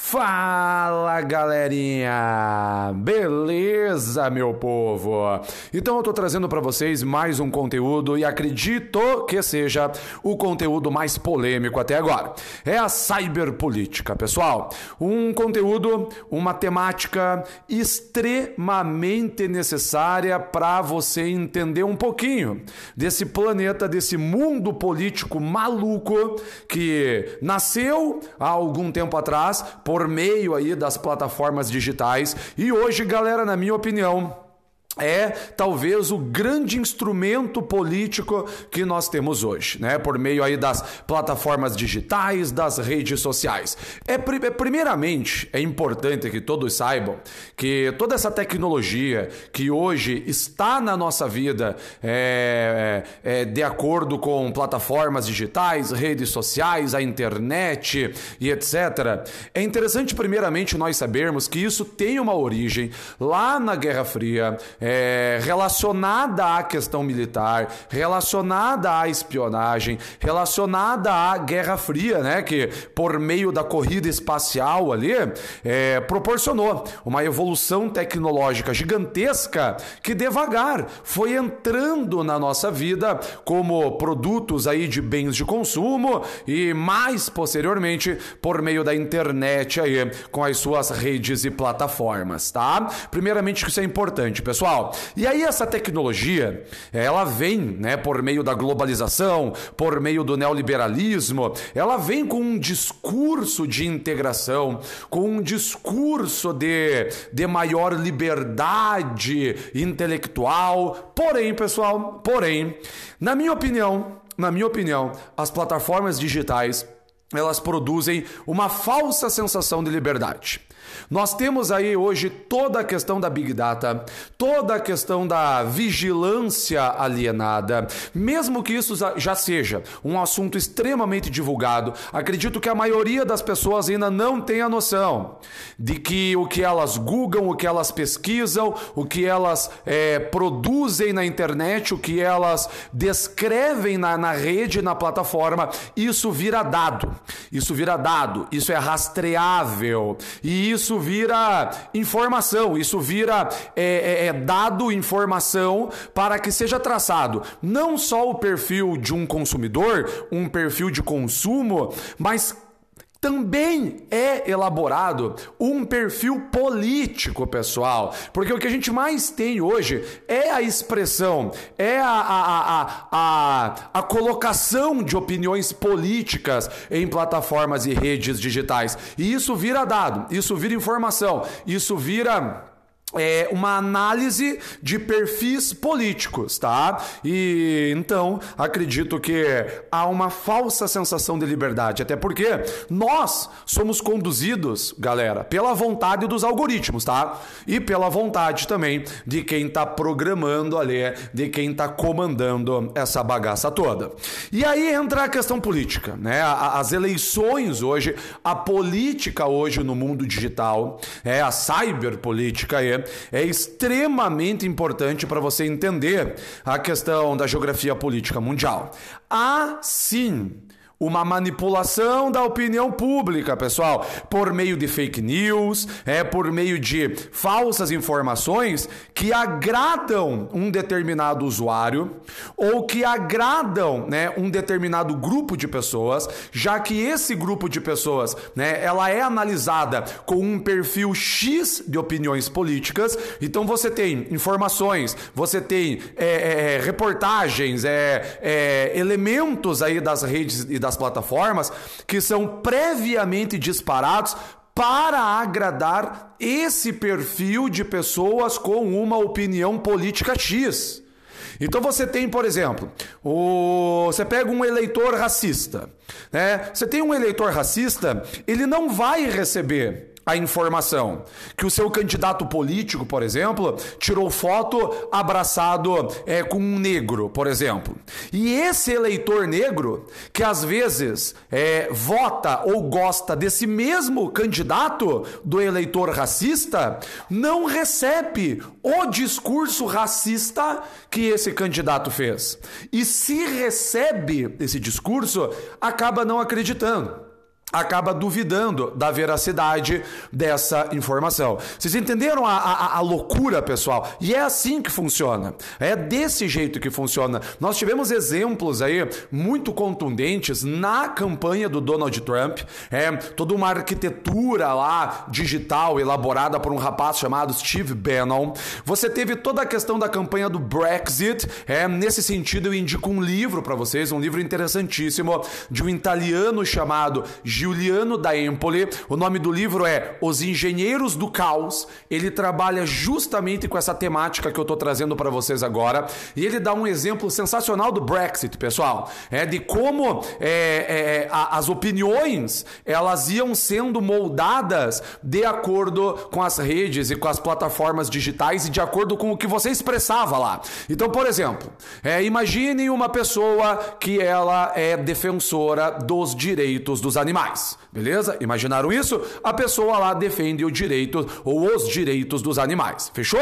Fala galerinha! Beleza, meu povo? Então eu tô trazendo para vocês mais um conteúdo e acredito que seja o conteúdo mais polêmico até agora. É a cyberpolítica, pessoal. Um conteúdo, uma temática extremamente necessária para você entender um pouquinho desse planeta, desse mundo político maluco que nasceu há algum tempo atrás por meio aí das plataformas digitais. E hoje, galera, na minha opinião, é talvez o grande instrumento político que nós temos hoje, né? Por meio aí das plataformas digitais, das redes sociais. É, é primeiramente é importante que todos saibam que toda essa tecnologia que hoje está na nossa vida é, é, é de acordo com plataformas digitais, redes sociais, a internet e etc. É interessante primeiramente nós sabermos que isso tem uma origem lá na Guerra Fria é, relacionada à questão militar, relacionada à espionagem, relacionada à Guerra Fria, né? Que por meio da corrida espacial ali é, proporcionou uma evolução tecnológica gigantesca que devagar foi entrando na nossa vida como produtos aí de bens de consumo e mais posteriormente por meio da internet aí com as suas redes e plataformas, tá? Primeiramente isso é importante, pessoal. E aí essa tecnologia, ela vem, né, por meio da globalização, por meio do neoliberalismo, ela vem com um discurso de integração, com um discurso de, de maior liberdade intelectual. Porém, pessoal, porém, na minha opinião, na minha opinião, as plataformas digitais elas produzem uma falsa sensação de liberdade. Nós temos aí hoje toda a questão da Big Data, toda a questão da vigilância alienada. Mesmo que isso já seja um assunto extremamente divulgado, acredito que a maioria das pessoas ainda não tem a noção de que o que elas googlam, o que elas pesquisam, o que elas é, produzem na internet, o que elas descrevem na, na rede, na plataforma, isso vira dado. Isso vira dado, isso é rastreável e isso vira informação, isso vira é, é, é, dado informação para que seja traçado. Não só o perfil de um consumidor, um perfil de consumo, mas também é elaborado um perfil político, pessoal. Porque o que a gente mais tem hoje é a expressão, é a, a, a, a, a colocação de opiniões políticas em plataformas e redes digitais. E isso vira dado, isso vira informação, isso vira é uma análise de perfis políticos, tá? E então acredito que há uma falsa sensação de liberdade, até porque nós somos conduzidos, galera, pela vontade dos algoritmos, tá? E pela vontade também de quem está programando ali, de quem está comandando essa bagaça toda. E aí entra a questão política, né? As eleições hoje, a política hoje no mundo digital, é a cyberpolítica aí é extremamente importante para você entender a questão da geografia política mundial. Há sim uma manipulação da opinião pública, pessoal, por meio de fake news, é por meio de falsas informações que agradam um determinado usuário ou que agradam, né, um determinado grupo de pessoas, já que esse grupo de pessoas, né, ela é analisada com um perfil X de opiniões políticas. Então você tem informações, você tem é, é, reportagens, é, é elementos aí das redes e das das plataformas que são previamente disparados para agradar esse perfil de pessoas com uma opinião política X. Então você tem, por exemplo, o... você pega um eleitor racista. Né? Você tem um eleitor racista, ele não vai receber a informação que o seu candidato político, por exemplo, tirou foto abraçado é, com um negro, por exemplo. E esse eleitor negro, que às vezes é, vota ou gosta desse mesmo candidato do eleitor racista, não recebe o discurso racista que esse candidato fez. E se recebe esse discurso, acaba não acreditando. Acaba duvidando da veracidade dessa informação. Vocês entenderam a, a, a, loucura, pessoal? E é assim que funciona. É desse jeito que funciona. Nós tivemos exemplos aí muito contundentes na campanha do Donald Trump. É toda uma arquitetura lá digital elaborada por um rapaz chamado Steve Bannon. Você teve toda a questão da campanha do Brexit. É nesse sentido eu indico um livro para vocês, um livro interessantíssimo de um italiano chamado Giuliano da Empoli. O nome do livro é Os Engenheiros do Caos. Ele trabalha justamente com essa temática que eu estou trazendo para vocês agora. E ele dá um exemplo sensacional do Brexit, pessoal. É de como é, é, a, as opiniões elas iam sendo moldadas de acordo com as redes e com as plataformas digitais e de acordo com o que você expressava lá. Então, por exemplo, é, imagine uma pessoa que ela é defensora dos direitos dos animais animais. Beleza? Imaginaram isso? A pessoa lá defende o direito ou os direitos dos animais. Fechou?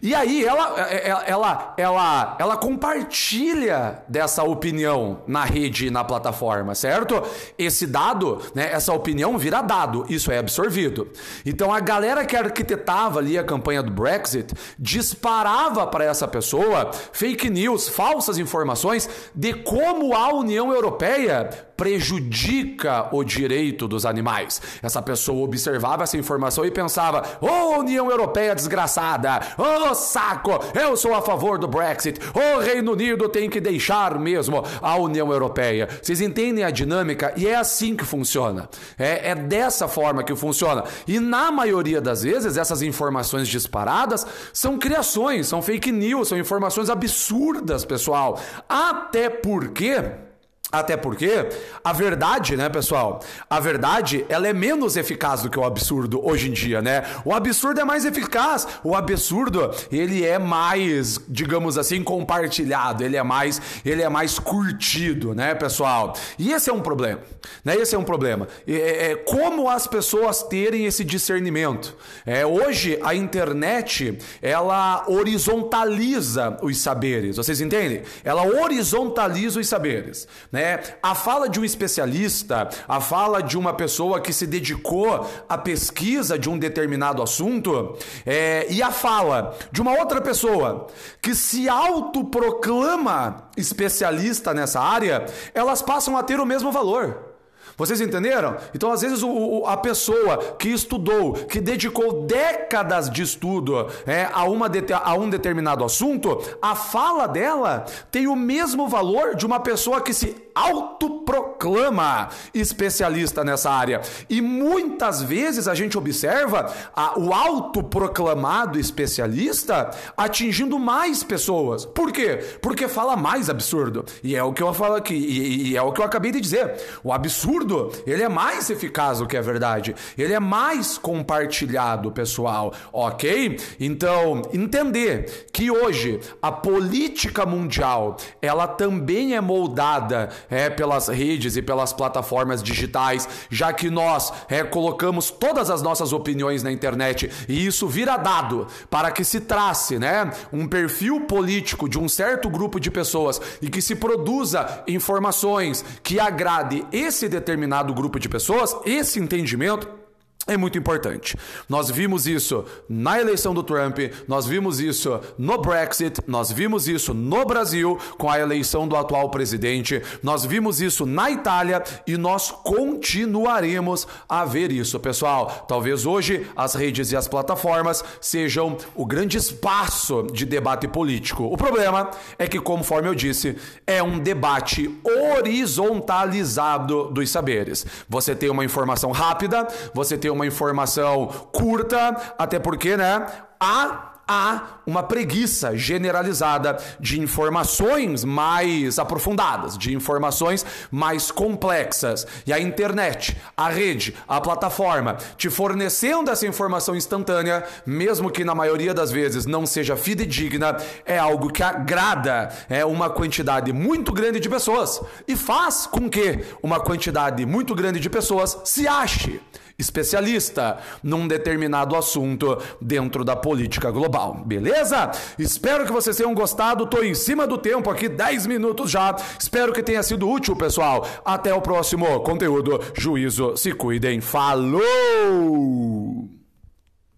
E aí ela, ela, ela, ela, ela compartilha dessa opinião na rede e na plataforma, certo? Esse dado, né, essa opinião vira dado, isso é absorvido. Então a galera que arquitetava ali a campanha do Brexit disparava para essa pessoa fake news, falsas informações de como a União Europeia prejudica o direito dos animais. Essa pessoa observava essa informação e pensava: Ô oh, União Europeia desgraçada! Saco! Eu sou a favor do Brexit! O Reino Unido tem que deixar mesmo a União Europeia. Vocês entendem a dinâmica? E é assim que funciona. É, é dessa forma que funciona. E na maioria das vezes, essas informações disparadas são criações, são fake news, são informações absurdas, pessoal. Até porque. Até porque a verdade, né, pessoal? A verdade, ela é menos eficaz do que o absurdo hoje em dia, né? O absurdo é mais eficaz. O absurdo, ele é mais, digamos assim, compartilhado, ele é mais, ele é mais curtido, né, pessoal? E esse é um problema, né? Esse é um problema. É, é como as pessoas terem esse discernimento. É, hoje a internet, ela horizontaliza os saberes. Vocês entendem? Ela horizontaliza os saberes, né? Né? A fala de um especialista, a fala de uma pessoa que se dedicou à pesquisa de um determinado assunto, é, e a fala de uma outra pessoa que se autoproclama especialista nessa área, elas passam a ter o mesmo valor. Vocês entenderam? Então, às vezes, o, o, a pessoa que estudou, que dedicou décadas de estudo é, a, uma de, a um determinado assunto, a fala dela tem o mesmo valor de uma pessoa que se autoproclama especialista nessa área. E muitas vezes a gente observa a, o autoproclamado especialista atingindo mais pessoas. Por quê? Porque fala mais absurdo. E é o que eu falo aqui, e, e é o que eu acabei de dizer. O absurdo ele é mais eficaz do que a verdade. Ele é mais compartilhado, pessoal, ok? Então, entender que hoje a política mundial, ela também é moldada é, pelas redes e pelas plataformas digitais, já que nós é, colocamos todas as nossas opiniões na internet e isso vira dado para que se trace, né, um perfil político de um certo grupo de pessoas e que se produza informações que agrade esse determinado determinado grupo de pessoas, esse entendimento é muito importante. Nós vimos isso na eleição do Trump, nós vimos isso no Brexit, nós vimos isso no Brasil com a eleição do atual presidente, nós vimos isso na Itália e nós continuaremos a ver isso, pessoal. Talvez hoje as redes e as plataformas sejam o grande espaço de debate político. O problema é que, conforme eu disse, é um debate horizontalizado dos saberes. Você tem uma informação rápida, você tem uma uma informação curta, até porque, né, há há uma preguiça generalizada de informações mais aprofundadas, de informações mais complexas. E a internet, a rede, a plataforma te fornecendo essa informação instantânea, mesmo que na maioria das vezes não seja fidedigna, é algo que agrada é uma quantidade muito grande de pessoas e faz com que uma quantidade muito grande de pessoas se ache especialista num determinado assunto dentro da política global. Beleza? Espero que vocês tenham gostado. Tô em cima do tempo aqui, 10 minutos já. Espero que tenha sido útil, pessoal. Até o próximo conteúdo. Juízo, se cuidem. Falou!